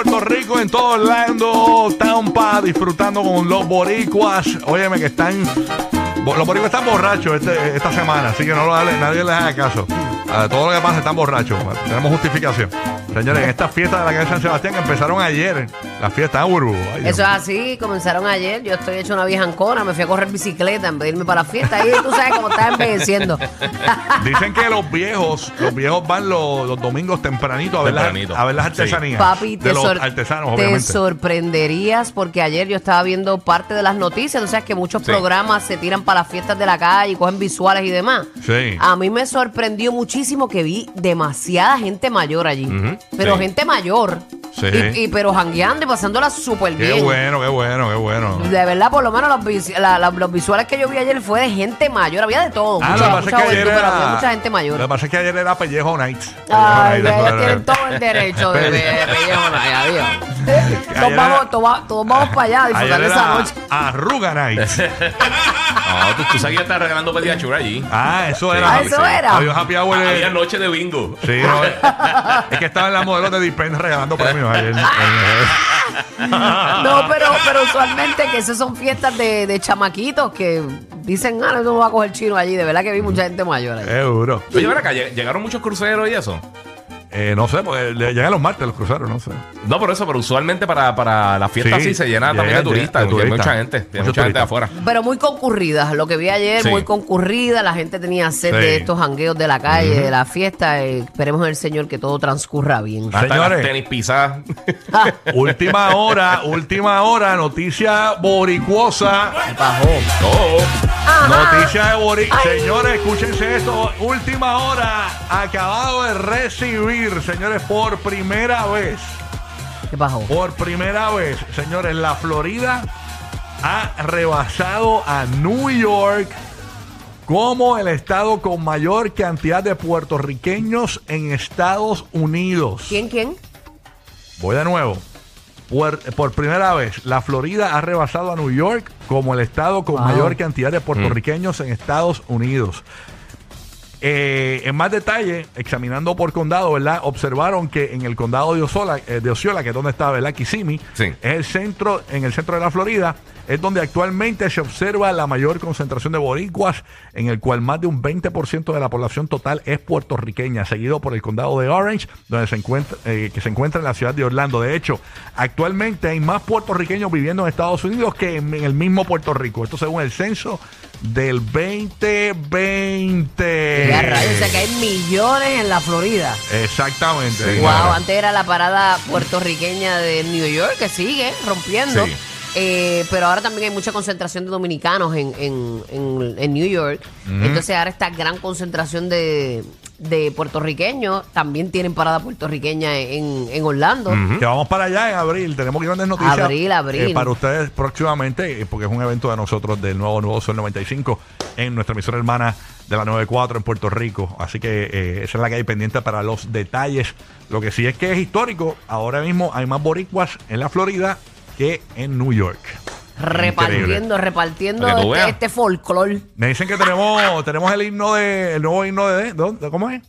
Puerto Rico, en todo Orlando, Tampa, disfrutando con los boricuas. Óyeme que están... Los boricuas están borrachos este- esta semana, así que no lo nadie les haga caso. A todo lo que pasa están borrachos. Tenemos justificación. Señores, en esta fiesta de la calle San Sebastián que empezaron ayer, la fiesta en Burbu. Ay, Eso es así, comenzaron ayer. Yo estoy hecho una vieja ancona, me fui a correr bicicleta en vez de irme para la fiesta. Y tú sabes cómo estás envejeciendo. Dicen que los viejos, los viejos van los, los domingos tempranito a ver, las, a ver las Sí. artesanías. Papi, de te, los sor- artesanos, te sorprenderías porque ayer yo estaba viendo parte de las noticias. Tú sabes que muchos Sí. programas se tiran para las fiestas de la calle y cogen visuales y demás. Sí. A mí me sorprendió muchísimo que vi demasiada gente mayor allí. Ujú, Pero sí. gente mayor. Sí. Y, y- pero jangueando y pasándola súper Qué bien. bueno, qué bueno, qué bueno. De verdad, por lo menos los, vis- la- la- los visuales que yo vi ayer fue de gente mayor. Había de todo. Ah, mucha, lo que pasa es que ayer era. había mucha gente Lo mayor. que pasa es que ayer era Pellejo Night. Ay, Pellejo ellos Night, tienen todo el derecho de, de, pellejo, ay, adiós. Todos era- vamos, todos, todos vamos para allá a disfrutar de esa noche. Arruga Night. No, tú, tú sabes que ya estás regalando pediachura allí. Ah, eso Sí, era. Ah, eso era. Había un happy hour. de- Había noche de bingo. Sí, no, es que estaban las modelos de Dispen regalando premios ayer. No, pero, pero usualmente que esas son fiestas de, de chamaquitos que dicen, ah, no no va a coger chino allí. De verdad que vi mucha gente mayor ahí. Seguro. Oye, ven acá, lleg- llegaron muchos cruceros y eso. Eh, no sé, porque le- llegan los martes los cruceros, no sé. No, por eso, pero usualmente para, para la fiesta Sí, sí, se llena llega- también de llega- turistas. de porque hay turistas. mucha gente. Hay mucha gente afuera. Pero muy concurridas. Lo que vi ayer, Sí. muy concurrida. La gente tenía sed Sí. de estos jangueos de la calle, de la fiesta. Eh, esperemos en el Señor que todo transcurra bien. Hasta Señores. tenis pisadas. Última hora, última hora, noticia boricuosa. Bajó. Oh, Noticia de Boric. Señores, escúchense esto. Última hora. Acabado de recibir, señores, por primera vez. Por primera vez, señores, la Florida ha rebasado a New York como el estado con mayor cantidad de puertorriqueños en Estados Unidos. ¿Quién, quién? Voy de nuevo. Por, por primera vez, la Florida ha rebasado a New York como el estado con Wow. mayor cantidad de puertorriqueños en Estados Unidos. Eh, en más detalle, examinando por condado, ¿verdad? Observaron que en el condado de Osceola, eh, de Osceola que es donde está, ¿verdad? Kissimmee, Sí. es el centro, en el centro de la Florida, es donde actualmente se observa la mayor concentración de boricuas, en el cual más de un 20% de la población total es puertorriqueña, seguido por el condado de Orange, donde se encuentra, eh, que se encuentra en la ciudad de Orlando. De hecho, actualmente hay más puertorriqueños viviendo en Estados Unidos que en, en el mismo Puerto Rico. Esto según el censo del 2020. Ya, rayos, o sea que hay millones en la Florida. Exactamente. Sí, Wow, claro. antes era la parada puertorriqueña de New York que sigue rompiendo. Sí. Eh, pero ahora también hay mucha concentración de dominicanos en, en- en- en New York. Entonces ahora esta gran concentración de, de puertorriqueños también tienen parada puertorriqueña en, en Orlando. Que vamos para allá en abril. Tenemos grandes noticias. Abril, abril. eh, para ustedes próximamente, eh, porque es un evento de nosotros del nuevo Nuevo Sol 95 en nuestra emisora hermana de la 94 en Puerto Rico. Así que eh, esa es la que hay pendiente para los detalles. Lo que sí es que es histórico. Ahora mismo hay más boricuas en la Florida que en New York. Repartiendo, Increíble. repartiendo Para que tú este, veas. este folclore. Me dicen que tenemos, tenemos el himno de, el nuevo himno de, ¿de dónde? ¿cómo es?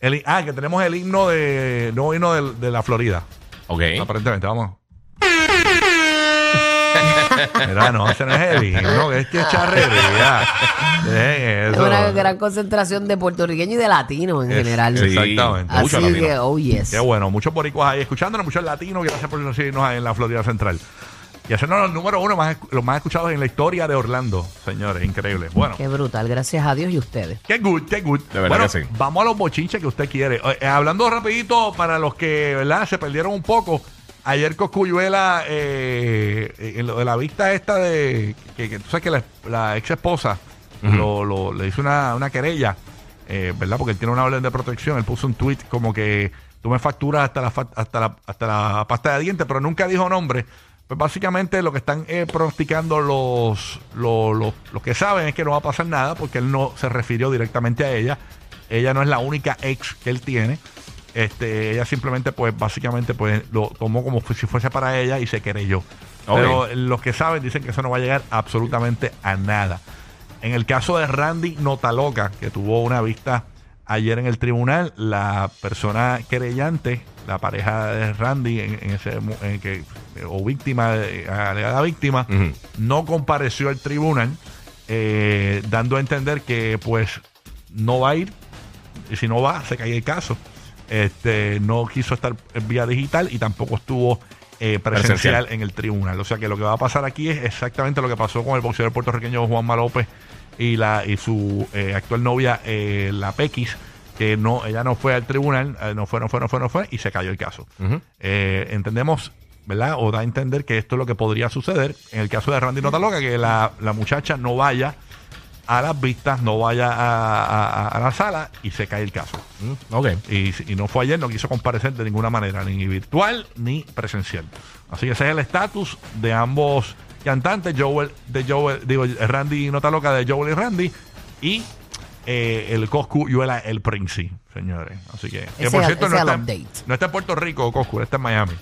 El, hi- ah, que tenemos el himno de, nuevo himno de, de la Florida. ok. Aparentemente, vamos. Mira, no, ese no es que es que es charrería. Dejen Es eso. una gran concentración de puertorriqueños y de latinos en Es- general. Sí, Exactamente. Así mucho latino. que, oh yes. Qué bueno, muchos boricuas ahí escuchándonos, muchos latinos, gracias por seguirnos ahí en la Florida Central. Y hacernos los números uno más, los más escuchados en la historia de Orlando, señores, increíble. Bueno. Qué brutal, gracias a Dios y ustedes. Qué good, qué good. De verdad bueno, que sí. vamos a los bochinches que usted quiere. Eh, hablando rapidito, para los que, ¿verdad? Se perdieron un poco. Ayer Coscuyuela, eh, en lo de la vista esta de... Que, que tú sabes que la, la ex esposa lo, lo- le hizo una, una querella eh, ¿verdad? Porque él tiene una orden de protección. Él puso un tweet como que tú me facturas hasta la, hasta la, hasta la pasta de dientes, pero nunca dijo nombre. Pues básicamente lo que están eh, pronosticando los, los, los- los que saben es que no va a pasar nada porque él no se refirió directamente a ella. Ella no es la única ex que él tiene. Este, ella simplemente, pues, básicamente, pues, lo tomó como si fuese para ella y se querelló. Pero los que saben dicen que eso no va a llegar absolutamente a nada. En el caso de Randy Notaloca, que tuvo una vista ayer en el tribunal, la persona querellante, la pareja de Randy, en, en ese, mo- en que, o víctima, de- alegada víctima, no compareció al tribunal, eh, dando a entender que, pues, no va a ir y si no va, se cae el caso. Este, no quiso estar en vía digital y tampoco estuvo eh, presencial, Presencial. en el tribunal. O sea que lo que va a pasar aquí es exactamente lo que pasó con el boxeador puertorriqueño Juanma López y la y su eh, actual novia, eh, la Pequis, que no, ella no fue al tribunal, eh, no fue, no fue, no fue, no fue, y se cayó el caso. Eh, entendemos, ¿verdad? O da a entender que esto es lo que podría suceder en el caso de Randy Notaloca, que la, la muchacha no vaya a las vistas, no vaya a, a- a la sala y se cae el caso. Mm, Ok. Y, y no fue ayer, no quiso comparecer de ninguna manera, ni virtual ni presencial. Así que ese es el estatus de ambos cantantes, Joel, de Joel, digo, Randy Nota Loca de Joel y Randy, y eh, el Coscu Yuela el Princi, señores. Así que, que por es- cierto, no está, update. no está en Puerto Rico, Coscu, está en Miami.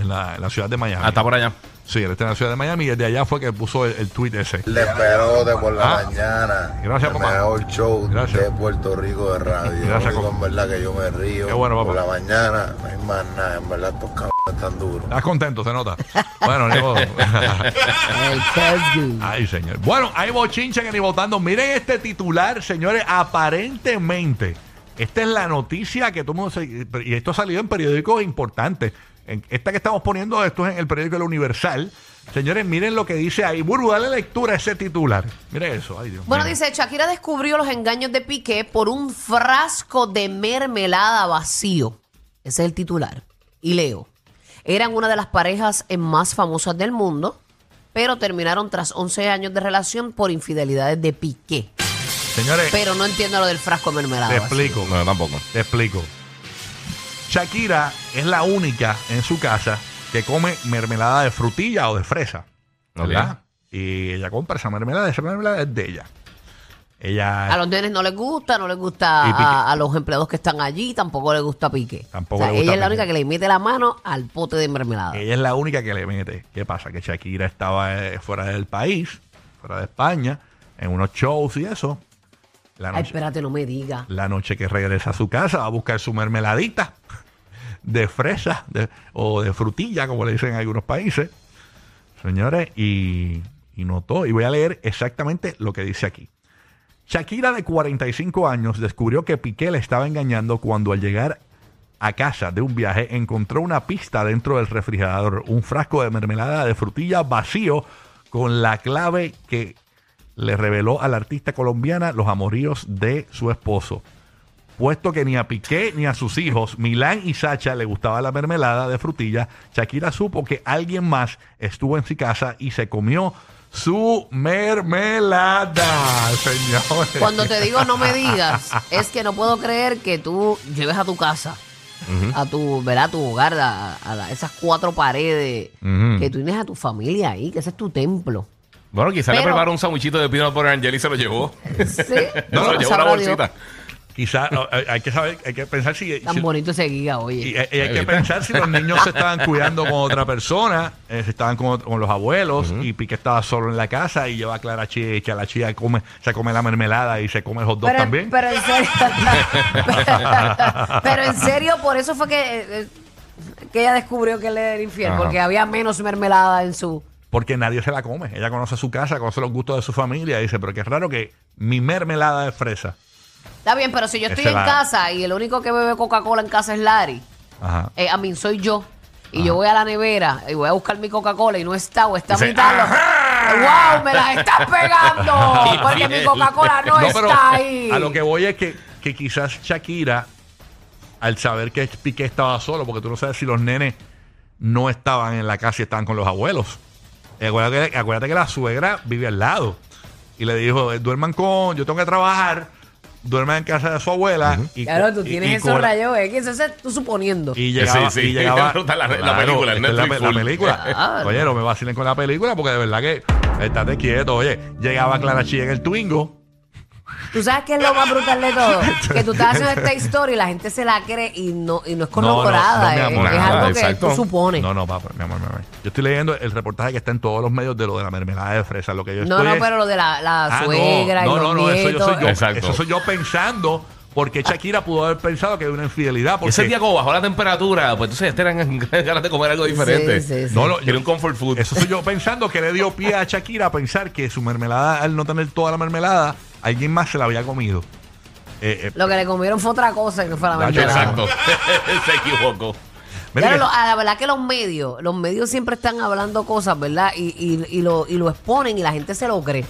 En la, en la ciudad de Miami. Ah, está por allá. Sí, él está en la ciudad de Miami y desde allá fue que puso el, el tweet ese. Le perote por la Ah. mañana. Gracias, el papá. mejor show Gracias. de Puerto Rico de radio. Gracias, compa. en verdad que yo me río. Qué bueno, papá. Por la mañana no hay más nada. En verdad estos cabrones están duros. Estás contento, se nota. Bueno, ni modo. Ay, señor. Bueno, hay bochinche que ni votando. Miren este titular, señores. Aparentemente, esta es la noticia que todo el mundo se- Y esto ha salido en periódicos importantes. En esta que estamos poniendo, esto es en el periódico El Universal. Señores, miren lo que dice ahí. Burbu, dale lectura a ese titular. Mire eso. Ay, Dios Bueno, dice, Shakira descubrió los engaños de Piqué por un frasco de mermelada vacío. Ese es el titular. Y leo. Eran una de las parejas más famosas del mundo, pero terminaron tras 11 años de relación por infidelidades de Piqué. Señores, Pero no entiendo lo del frasco de mermelada te vacío. explico. No, tampoco. Te explico. Shakira es la única en su casa que come mermelada de frutilla o de fresa. ¿Verdad? Y ella compra esa mermelada, esa mermelada es de ella. Ella A los nenes no les gusta, no les gusta a, a los empleados que están allí, tampoco les gusta Piqué. Tampoco O sea, le gusta ella es la única que le mete la mano al pote de mermelada. Ella es la única que le mete. ¿Qué pasa? Que Shakira estaba eh, fuera del país, fuera de España, en unos shows y eso. La Ay, noche, espérate, no me digas. la noche que regresa a su casa va a buscar su mermeladita de fresa o de frutilla, como le dicen en algunos países. Señores, y, y notó, y voy a leer exactamente lo que dice aquí. Shakira, de 45 años, descubrió que Piqué le estaba engañando cuando al llegar a casa de un viaje encontró una pista dentro del refrigerador, un frasco de mermelada de frutilla vacío con la clave que le reveló a la artista colombiana los amoríos de su esposo. Puesto que ni a Piqué ni a sus hijos, Milán y Sacha, le gustaba la mermelada de frutilla, Shakira supo que alguien más estuvo en su casa y se comió su mermelada, señores. Cuando te digo no me digas, es que no puedo creer que tú lleves a tu casa, a tu, ¿verdad? A tu hogar, a, a la- esas cuatro paredes, que tú tienes a tu familia ahí, que ese es tu templo. Bueno, quizá le Pero- preparó un sandwichito de peanut butter Angel y se lo llevó. Sí, No, se lo llevó una Dios. Quizás hay que saber, hay que pensar si, Tan si- bonito ese guía, y, oye. y hay que pensar si los niños se estaban cuidando con otra persona, eh, se estaban con, con los abuelos y Piqué estaba solo en la casa y lleva a Clara Chía y que a la Chía come, se come la mermelada y se come el hot dog pero, también. pero en serio, pero en serio, por eso fue que, eh, eh, que ella descubrió que él era infiel, Ajá. porque había menos mermelada en su... Porque nadie se la come. Ella conoce su casa, conoce los gustos de su familia y dice, pero qué raro que mi mermelada de fresa. Está bien, pero si yo estoy en la- casa y el único que bebe Coca-Cola en casa es Larry, Ajá. eh, a mí soy yo. Y yo voy a la nevera y voy a buscar mi Coca-Cola y no está o está a Dice, mitad. ¡Wow! ¡Me la estás pegando! Porque mi Coca-Cola no, pero está ahí. a lo que voy es que, que quizás Shakira, al saber que Piqué estaba solo, porque tú no sabes si los nenes no estaban en la casa y estaban con los abuelos. Acuérdate, que- acuérdate que la suegra vive al lado. Y le dijo, eh, duerman con, yo tengo que trabajar, duerme en casa de su abuela. y, Claro, tú tienes y esos rayos X, eso es tú suponiendo. Y llegaba, Sí, sí. y llegaba La- la película, el esta es la, Netflix la full. película. Claro. Oye, no me vacilen con la película porque de verdad que estate quieto. Oye, llegaba Clara Chía en el Twingo. Tú sabes qué es lo más brutal de todo, que tú estás haciendo esta historia y la gente se la cree y no, y no es corroborada, no, no, mi es- amor, es, nada, algo que exacto. tú supones. No, no, papá, mi amor, mi amor. Yo estoy leyendo el reportaje que está en todos los medios de lo de la mermelada de fresa. Lo que yo No, estoy no, es- pero lo de la, la Ah, no, suegra y no, los no, no, eso yo soy yo. Exacto. Eso soy yo pensando porque Shakira pudo haber pensado que era una infidelidad. Porque ese día como bajó la temperatura, pues entonces ya eran ganas de comer algo diferente. Sí, sí, sí. No, no, yo- un comfort food. Eso soy yo pensando que le dio pie a Shakira a pensar que su mermelada, al no tener toda la mermelada, alguien más se la había comido. Eh, eh, Lo que le comieron fue otra cosa que no fue la mermelada. Exacto. Se equivocó. Claro, lo- a la verdad que los medios, los medios siempre están hablando cosas, ¿verdad? Y, y, y lo, y lo exponen y la gente se lo cree.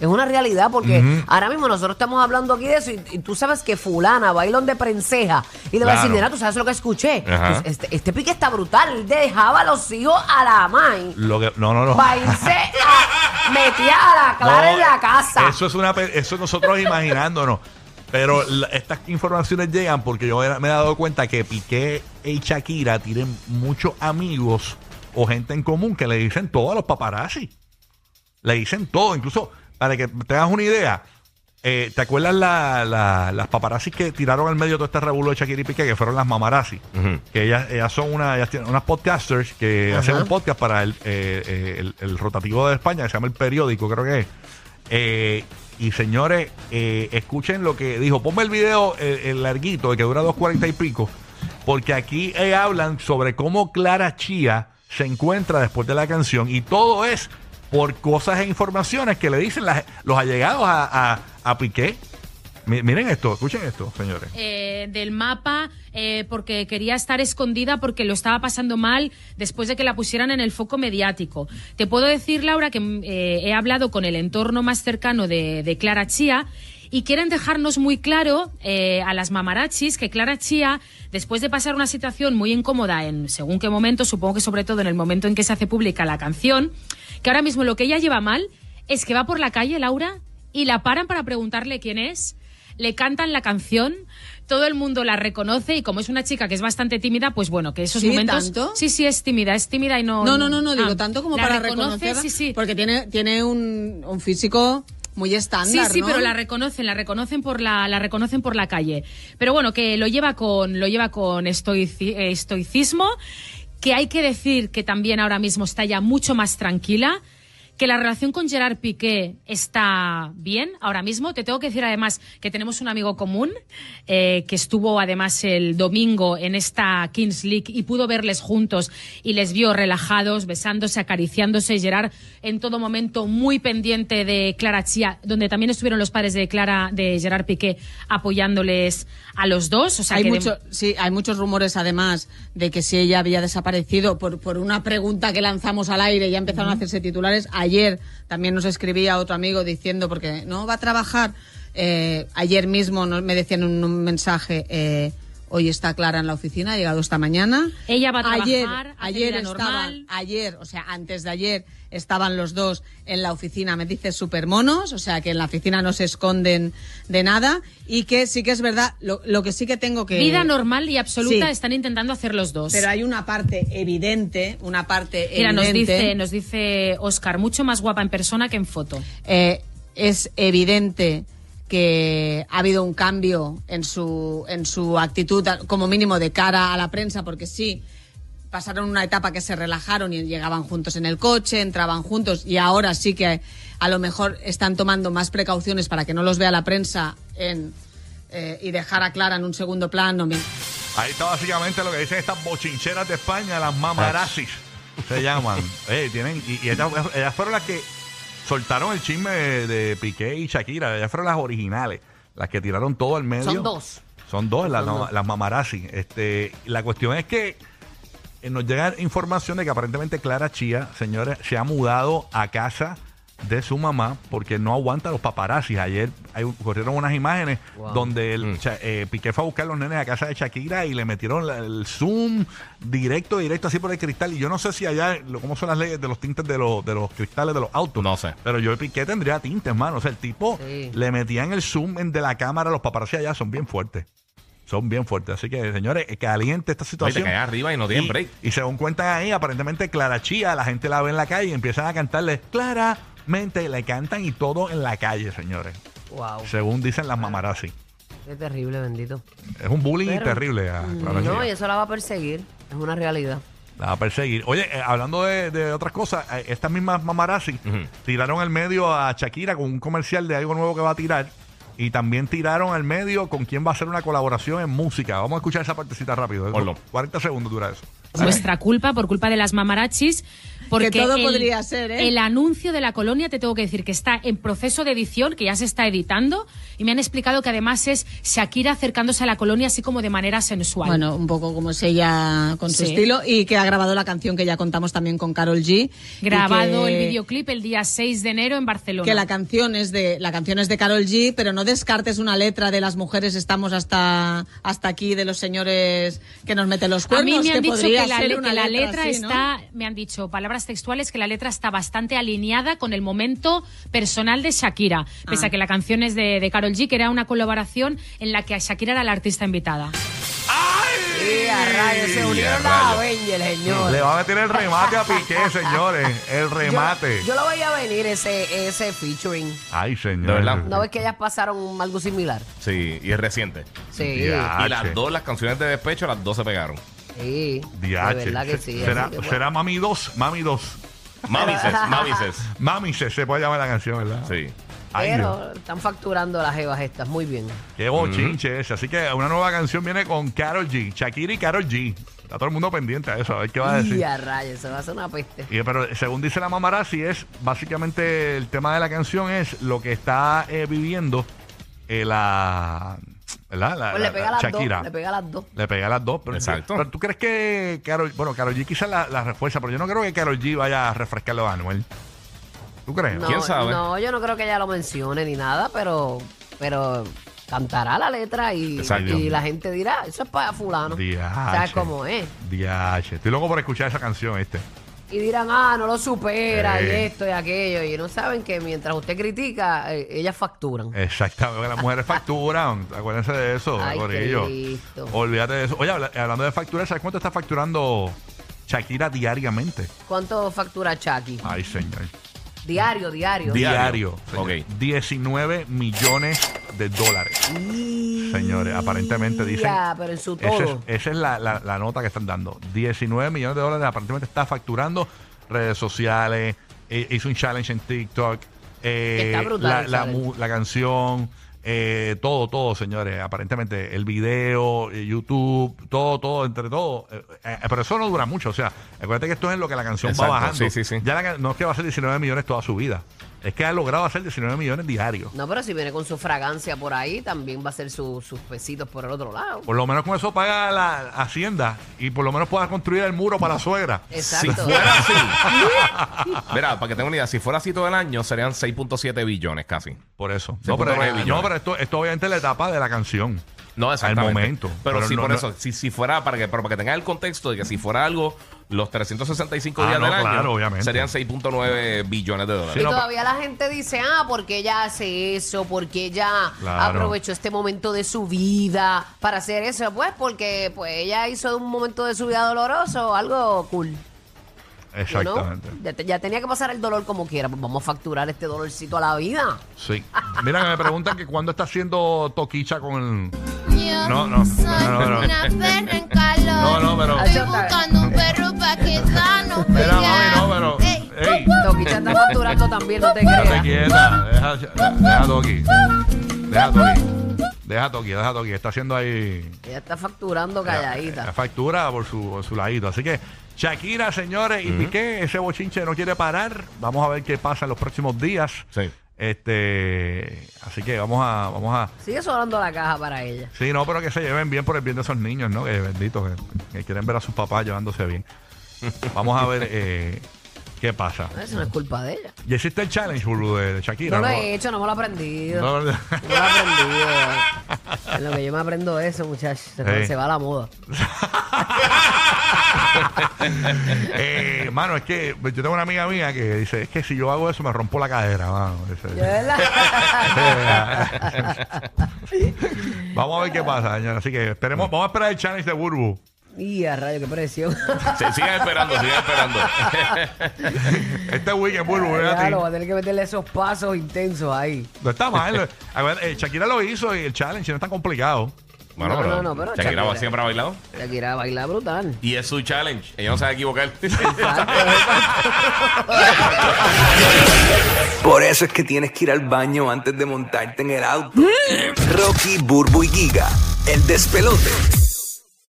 Es una realidad porque ahora mismo nosotros estamos hablando aquí de eso y, y tú sabes que fulana bailón de prenseja y le va a decir, Claro. nena, tú sabes lo que escuché. Ajá. Pues Este, este pique está brutal, él dejaba a los hijos a la mãe lo que, no, no, no. para irse a metía a la clara No, en la casa. Eso es una pe- eso nosotros imaginándonos. Pero la- estas informaciones llegan porque yo era- me he dado cuenta que Piqué y Shakira tienen muchos amigos o gente en común que le dicen todo a los paparazzi. Le dicen todo, incluso para que te hagas una idea. eh, ¿Te acuerdas la- la- las paparazzi que tiraron al medio todo este revuelo de Shakira y Piqué, que fueron las mamarazzi? Ujú. Que ellas, ellas son una, ellas tienen unas podcasters que Ajá. hacen un podcast para el, eh, eh, el, el rotativo de España, que se llama El Periódico, creo que es. Eh, y señores, eh, escuchen lo que dijo. Ponme el video, el, el larguito, el que dura 2.40 y pico, porque aquí eh, hablan sobre cómo Clara Chía se encuentra después de la canción y todo es por cosas e informaciones que le dicen las- los allegados a, a, Piqué. Mi- miren esto, escuchen esto, señores. eh, del mapa eh, porque quería estar escondida porque lo estaba pasando mal después de que la pusieran en el foco mediático. Te puedo decir, Laura, que mm, eh, he hablado con el entorno más cercano de, de Clara Chía y quieren dejarnos muy claro eh, a las mamarachis que Clara Chía, después de pasar una situación muy incómoda en según qué momento, supongo que sobre todo en el momento en que se hace pública la canción, que ahora mismo lo que ella lleva mal es que va por la calle, Laura, y la paran para preguntarle quién es, le cantan la canción, todo el mundo la reconoce y como es una chica que es bastante tímida, pues bueno, que esos ¿Sí? momentos... ¿Tanto? Sí, sí, es tímida, es tímida y no... No, no, no, no, digo Ah, tanto como para reconoce, reconocerla. Sí, sí. Porque tiene, tiene un, un físico muy Sí, estándar, sí, ¿no? pero la reconocen, la reconocen por la, la reconocen por la calle. Pero bueno, que lo lleva con, lo lleva con estoici- estoicismo, que hay que decir que también ahora mismo está ya mucho más tranquila, que la relación con Gerard Piqué está bien ahora mismo. Te tengo que decir además que tenemos un amigo común eh, que estuvo además el domingo en esta Kings League y pudo verles juntos y les vio relajados, besándose, acariciándose. Gerard en todo momento muy pendiente de Clara Chía, donde también estuvieron los padres de Clara, de Gerard Piqué apoyándoles a los dos. O sea hay, que de- mucho, sí, hay muchos rumores además de que si ella había desaparecido por, por una pregunta que lanzamos al aire, ya empezaron a hacerse titulares. Ayer también nos escribía otro amigo diciendo, porque no va a trabajar, eh, ayer mismo nos- me decían en un mensaje, eh, hoy está Clara en la oficina, ha llegado esta mañana. Ella va a trabajar, ayer, ayer normal. ayer, o sea, antes de ayer estaban los dos en la oficina, me dice supermonos, o sea, que en la oficina no se esconden de nada y que sí que es verdad, lo, lo que sí que tengo que... vida normal y absoluta Sí. están intentando hacer los dos. Pero hay una parte evidente, una parte Mira, nos evidente. dice, nos dice Oscar, mucho más guapa en persona que en foto. eh, es evidente que ha habido un cambio en su, en su actitud, a- como mínimo de cara a la prensa, porque sí, pasaron una etapa que se relajaron y llegaban juntos en el coche, entraban juntos y ahora sí que a lo mejor están tomando más precauciones para que no los vea la prensa en, eh, y dejar a Clara en un segundo plano. Ahí está básicamente lo que dicen estas bochincheras de España, las mamarazis, se llaman. Eh, tienen, y y ellas, ellas fueron las que soltaron el chisme de, de Piqué y Shakira. Ellas fueron las originales, las que tiraron todo al medio. Son dos. Son dos, las, las mamarazzi. Este, la cuestión es que eh, nos llega información de que aparentemente Clara Chía, señores, se ha mudado a casa de su mamá porque no aguanta los paparazzis. Ayer hay, corrieron unas imágenes Wow. donde el, Mm. Cha- eh, Piqué fue a buscar a los nenes a casa de Shakira y le metieron la- el zoom directo, directo así por el cristal. Y yo no sé si allá, lo- cómo son las leyes de los tintes de los, de los cristales de los autos. No sé. Pero yo el Piqué tendría tintes, mano. O sea, el tipo Sí. le metían el zoom en- de la cámara. Los paparazzi allá son bien fuertes. Son bien fuertes. Así que, señores, eh, caliente esta te situación. arriba y no tienen Y- break. Y según cuentan ahí, aparentemente Clara Chía, la gente la ve en la calle y empiezan a cantarle claramente, le cantan y todo en la calle, señores. Wow. Según dicen las mamarazzi. Qué terrible, bendito. Es un bullying Pero- terrible a Clara No, Chía. y eso la va a perseguir. Es una realidad. La va a perseguir. Oye, eh, hablando de, de otras cosas, eh, estas mismas mamarazzi Ujú. tiraron al medio a Shakira con un comercial de algo nuevo que va a tirar. Y también tiraron al medio con quién va a hacer una colaboración en música. Vamos a escuchar esa partecita rápido. Ponlo. 40 segundos dura eso. Es nuestra culpa, por culpa de las mamarachis. Porque Que todo el, podría ser, ¿eh? El anuncio de la colonia, te tengo que decir que está en proceso de edición, que ya se está editando, y me han explicado que además es Shakira acercándose a la colonia así como de manera sensual. Bueno, un poco como es ella con su Sí. estilo y que ha grabado la canción que ya contamos también con Carol G. Grabado que- el videoclip el día 6 de enero en Barcelona. Que la canción es de la canción es de Carol G, pero no descartes una letra de las mujeres estamos hasta hasta aquí de los señores que nos meten los A cuernos. mí me han que dicho que la, ser que la letra así, ¿no? está, me han dicho palabras textuales, que la letra está bastante alineada con el momento personal de Shakira. Pese Ah. a que la canción es de, de Carol G, que era una colaboración en la que Shakira era la artista invitada. Sí, a rayos. Se unieron las señor. Le va a meter el remate a Piqué, señores. El remate. Yo, yo lo veía venir ese, ese featuring. Ay, señor. De verdad. ¿No ves que ellas pasaron algo similar? Sí, y es reciente. Sí. Ya. Y las dos, las canciones de despecho, las dos se pegaron. Sí. De verdad que sí. ¿Será, que será Mami 2? Mami 2. Mamises, mamises. Mami se, puede llamar la canción, ¿verdad? Sí. Ay, Dios. Pero están facturando las jevas estas muy bien. Qué bochinche ese. Así que una nueva canción viene con Carol G. Shakira y Carol G. Está todo el mundo pendiente a eso, a ver qué va a decir. Y a rayos, se va a hacer una peste. Y, pero según dice la mamarazzi, es básicamente el tema de la canción es lo que está eh, viviendo eh, la, ¿verdad? La- Pues la- le pega la a las Shakira. dos. Le pega a las dos. Le pega a las dos. Pero, Exacto. pero tú crees que Carol, bueno, Carol G quizás la, la refuerza, pero yo no creo que Carol G vaya a refrescarlo a Anuel. ¿Tú crees? No, ¿Quién sabe? No, yo no creo que ella lo mencione ni nada, pero, pero cantará la letra y, Exacto. y la gente dirá, eso es para fulano. Diache. ¿Sabes cómo es? Diache. Estoy loco por escuchar esa canción, este. Y dirán, ah, no lo supera y Eh. esto y aquello. Y no saben que mientras usted critica, eh, ellas facturan. Exactamente, las mujeres facturan. Acuérdense de eso, Ay, Corillo. Cristo. Olvídate de eso. Oye, habla- hablando de facturar, ¿sabes cuánto está facturando Shakira diariamente? ¿Cuánto factura Chucky? Ay, señor. Diario, diario. Diario. señor. Ok. 19 millones de dólares. Señores, aparentemente dicen. Ya, pero en su Esa es, todo. esa es la, la- la nota que están dando. 19 millones de dólares aparentemente está facturando redes sociales. eh, hizo un challenge en TikTok. eh, Está brutal la, la challenge. mu- la canción. eh, todo, todo, señores. Aparentemente el video, eh, YouTube, todo, todo, entre todo. eh, eh, pero eso no dura mucho. O sea, acuérdate que esto es en lo que la canción Exacto, va bajando. sí, sí, sí. Ya la no es que va a ser 19 millones toda su vida. Es que ha logrado hacer 19 millones diarios. No, pero si viene con su fragancia por ahí, también va a ser su- sus pesitos por el otro lado. Por lo menos con eso paga la hacienda y por lo menos pueda construir el muro para la suegra. Si Exacto. fuera así. Mira, para que tengan una idea, si fuera así todo el año, serían 6.7 billones casi. Por eso. No, pero, no, billones. pero esto, esto obviamente es la etapa de la canción. No, exactamente. Al momento. Pero, Pero sí, no- por no- eso, si, si fuera, para que, pero para que tengan el contexto de que si fuera algo, los 365 Ah, días no, del año claro, obviamente. serían 6.9 billones de dólares. Sí, y no, todavía la gente dice, ah, porque ella hace eso, porque ella Claro. aprovechó este momento de su vida para hacer eso. Pues porque pues ella hizo un momento de su vida doloroso algo cool. Exactamente. Ya, te- ya tenía que pasar el dolor como quiera, pues vamos a facturar este dolorcito a la vida. Sí. Mira, me preguntan que cuándo está haciendo Toquicha con el. Yo No, no, soy no, no, no. una perra en calor. No, no, pero- Estoy buscando un perro para quedarnos Mira, mami, no, pero. Ey, ¡Ey! Toquicha está facturando también, no te creas. quieta. Deja, deja Toqui. Deja Toqui. Deja Toqui, deja Toqui. Está haciendo ahí. Ella está facturando La calladita. factura por su, por su ladito. Así que Shakira, señores, y Piqué, ese bochinche no quiere parar. Vamos a ver qué pasa en los próximos días. Sí. Este, así que vamos a, vamos a. Sigue sonando la caja para ella. Sí, no, pero que se lleven bien por el bien de esos niños, ¿no? Que benditos, que, que quieren ver a sus papás llevándose bien. Vamos a ver eh, qué ¿Qué pasa? Eso no es culpa de ella. ¿Y existe el challenge, Bulu, de Shakira? No lo he hecho, no me lo he aprendido. No, lo he aprendido. En lo que yo me aprendo eso, muchachos. Se, Hey. se va la moda. eh, mano, es que yo tengo una amiga mía que dice, es que si yo hago eso me rompo la cadera, mano. Dice, ¿De verdad? vamos a ver qué pasa, señora. Así que esperemos, vamos a esperar el challenge de Burbu. Y a rayo, qué presión. Se- sigan esperando, sigan esperando. Este weekend, a ti. Claro, va a tener que meterle esos pasos intensos ahí. No está mal. Acuérdate, eh, Shakira lo hizo y el challenge no es tan complicado. Bueno, No, pero, no, no, pero Shakira Shakira- siempre ha bailado. Shakira baila brutal. Y es su challenge. Ella no sabe equivocar. Exacto. Por eso es que tienes que ir al baño antes de montarte en el auto. Rocky, Burbu y Giga, el despelote.